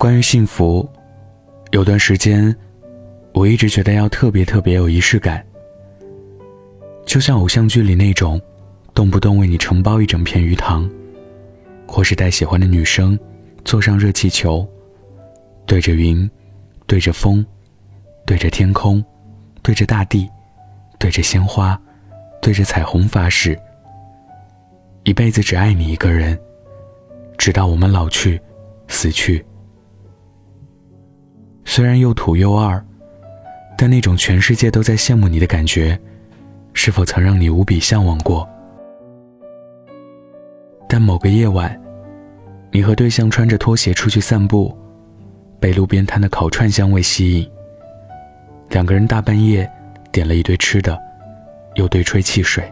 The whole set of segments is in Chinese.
关于幸福，有段时间，我一直觉得要特别特别有仪式感，就像偶像剧里那种，动不动为你承包一整片鱼塘，或是带喜欢的女生坐上热气球，对着云，对着风，对着天空，对着大地，对着鲜花，对着彩虹发誓，一辈子只爱你一个人，直到我们老去，死去。虽然又土又二，但那种全世界都在羡慕你的感觉，是否曾让你无比向往过？但某个夜晚，你和对象穿着拖鞋出去散步，被路边摊的烤串香味吸引。两个人大半夜点了一堆吃的，又对吹汽水。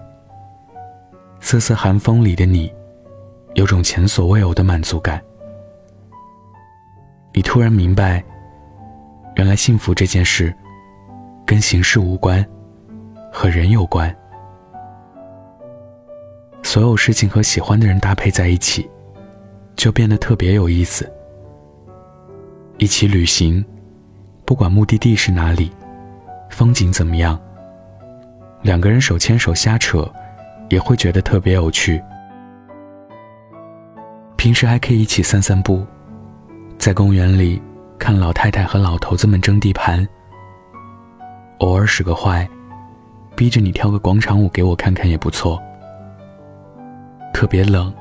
瑟瑟寒风里的你，有种前所未有的满足感。你突然明白。原来幸福这件事，跟形式无关，和人有关。所有事情和喜欢的人搭配在一起，就变得特别有意思。一起旅行，不管目的地是哪里，风景怎么样，两个人手牵手瞎扯，也会觉得特别有趣。平时还可以一起散散步，在公园里。看老太太和老头子们争地盘，偶尔使个坏，逼着你跳个广场舞给我看看也不错。特别冷，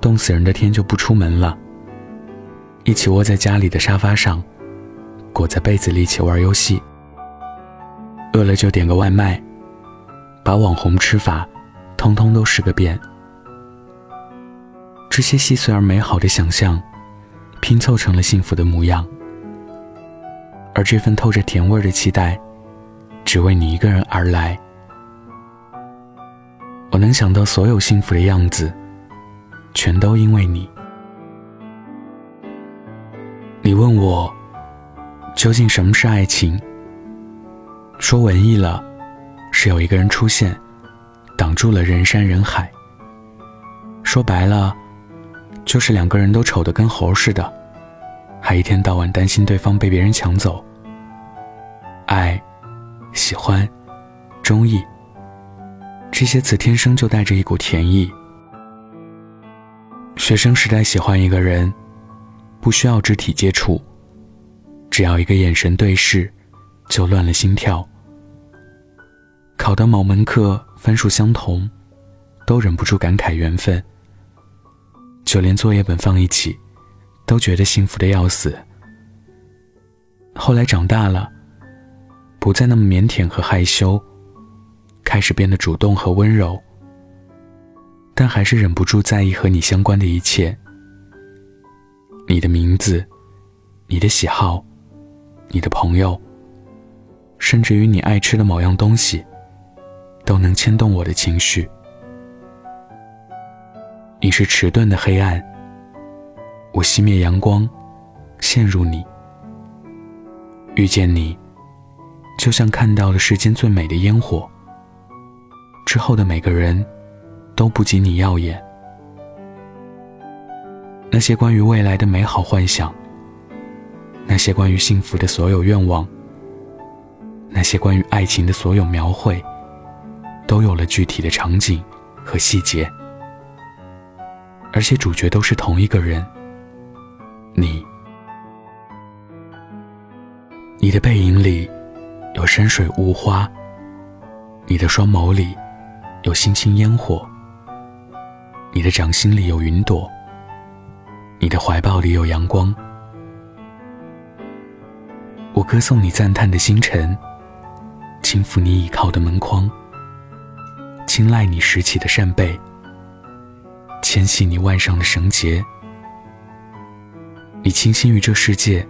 冻死人的天就不出门了，一起窝在家里的沙发上，裹在被子里一起玩游戏。饿了就点个外卖，把网红吃法，通通都试个遍。这些细碎而美好的想象。拼凑成了幸福的模样，而这份透着甜味的期待，只为你一个人而来。我能想到所有幸福的样子，全都因为你。你问我，究竟什么是爱情？说文艺了，是有一个人出现，挡住了人山人海。说白了。就是两个人都丑得跟猴似的，还一天到晚担心对方被别人抢走。爱、喜欢、中意，这些词天生就带着一股甜意。学生时代喜欢一个人，不需要肢体接触，只要一个眼神对视，就乱了心跳。考的某门课分数相同，都忍不住感慨缘分。就连作业本放一起，都觉得幸福的要死。后来长大了，不再那么腼腆和害羞，开始变得主动和温柔，但还是忍不住在意和你相关的一切。你的名字，你的喜好，你的朋友，甚至于你爱吃的某样东西，都能牵动我的情绪。你是迟钝的黑暗，我熄灭阳光，陷入你。遇见你，就像看到了世间最美的烟火。之后的每个人，都不及你耀眼。那些关于未来的美好幻想，那些关于幸福的所有愿望，那些关于爱情的所有描绘，都有了具体的场景和细节。而且主角都是同一个人，你。你的背影里有山水雾花，你的双眸里有星星烟火，你的掌心里有云朵，你的怀抱里有阳光。我歌颂你赞叹的星辰，轻抚你倚靠的门框，青睐你拾起的扇贝。牵系你腕上的绳结，你倾心于这世界，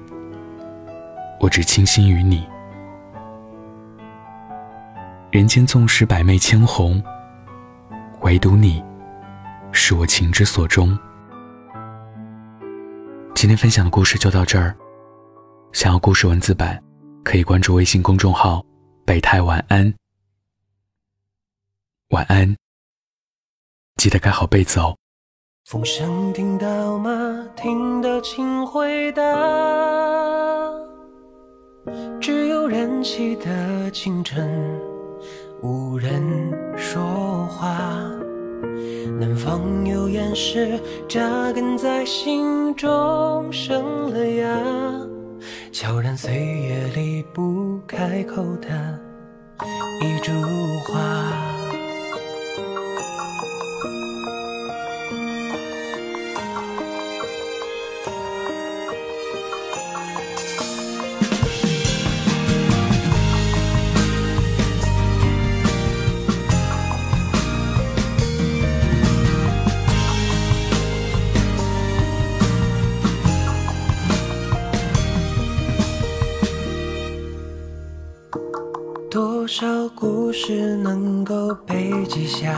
我只倾心于你。人间纵使百媚千红，唯独你，是我情之所钟。今天分享的故事就到这儿，想要故事文字版，可以关注微信公众号“北太晚安”。晚安。记得盖好被子哦。风声听到吗？听得请回答。只有燃起的清晨，无人说话。南方有岩石扎根在心中，生了芽，悄然岁月里不开口的故事能够被记下？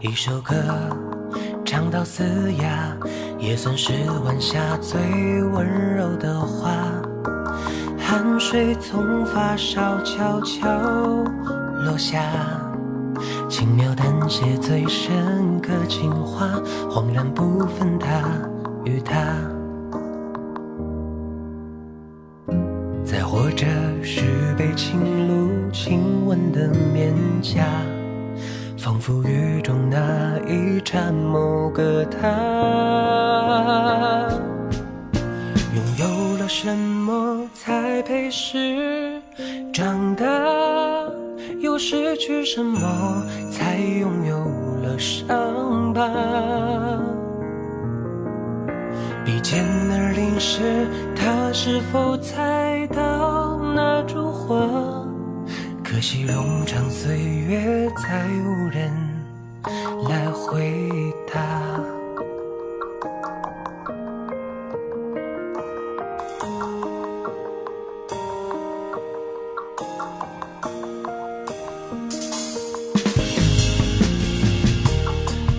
一首歌唱到嘶哑，也算是晚霞最温柔的话。汗水从发梢悄悄落下，轻描淡写最深刻情话，恍然不分他与她。某个他。拥有了什么才配是长大？又失去什么才拥有了伤疤？比肩而临时，他是否猜到那株花？可惜冗长岁月，再无人来回答。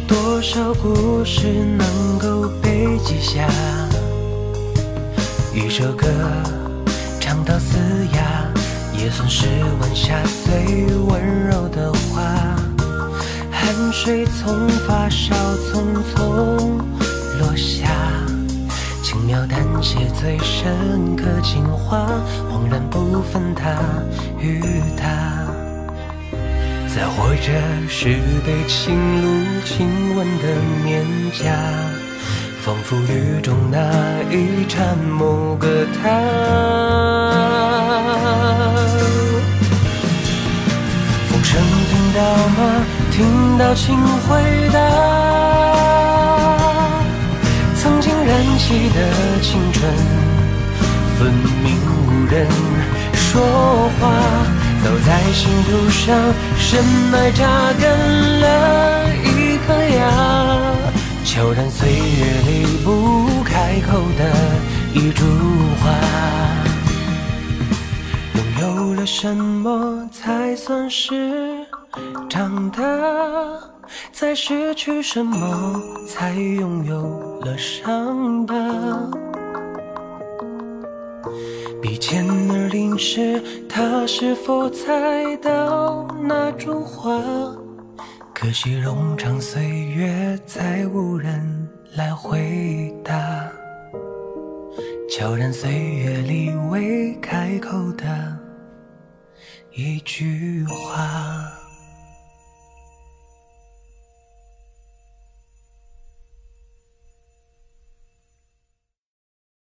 多少故事能够被记下？一首歌唱到嘶哑，也算是晚霞最温柔的话。汗水从发梢匆匆落下，轻描淡写最深刻情话，恍然不分他与她。在活着时被轻露亲吻的面颊，仿佛雨中那一刹某个他。风声听到吗？听到请回答。曾经燃起的青春，分明无人说话。走在心途上，深埋扎根了一颗芽，悄然岁月里不开口的一株花。拥有了什么才算是长大？在失去什么才拥有了伤疤？比肩而临时，他是否猜到那株花？可惜冗长岁月，再无人来回答。悄然岁月里未开口的一句话。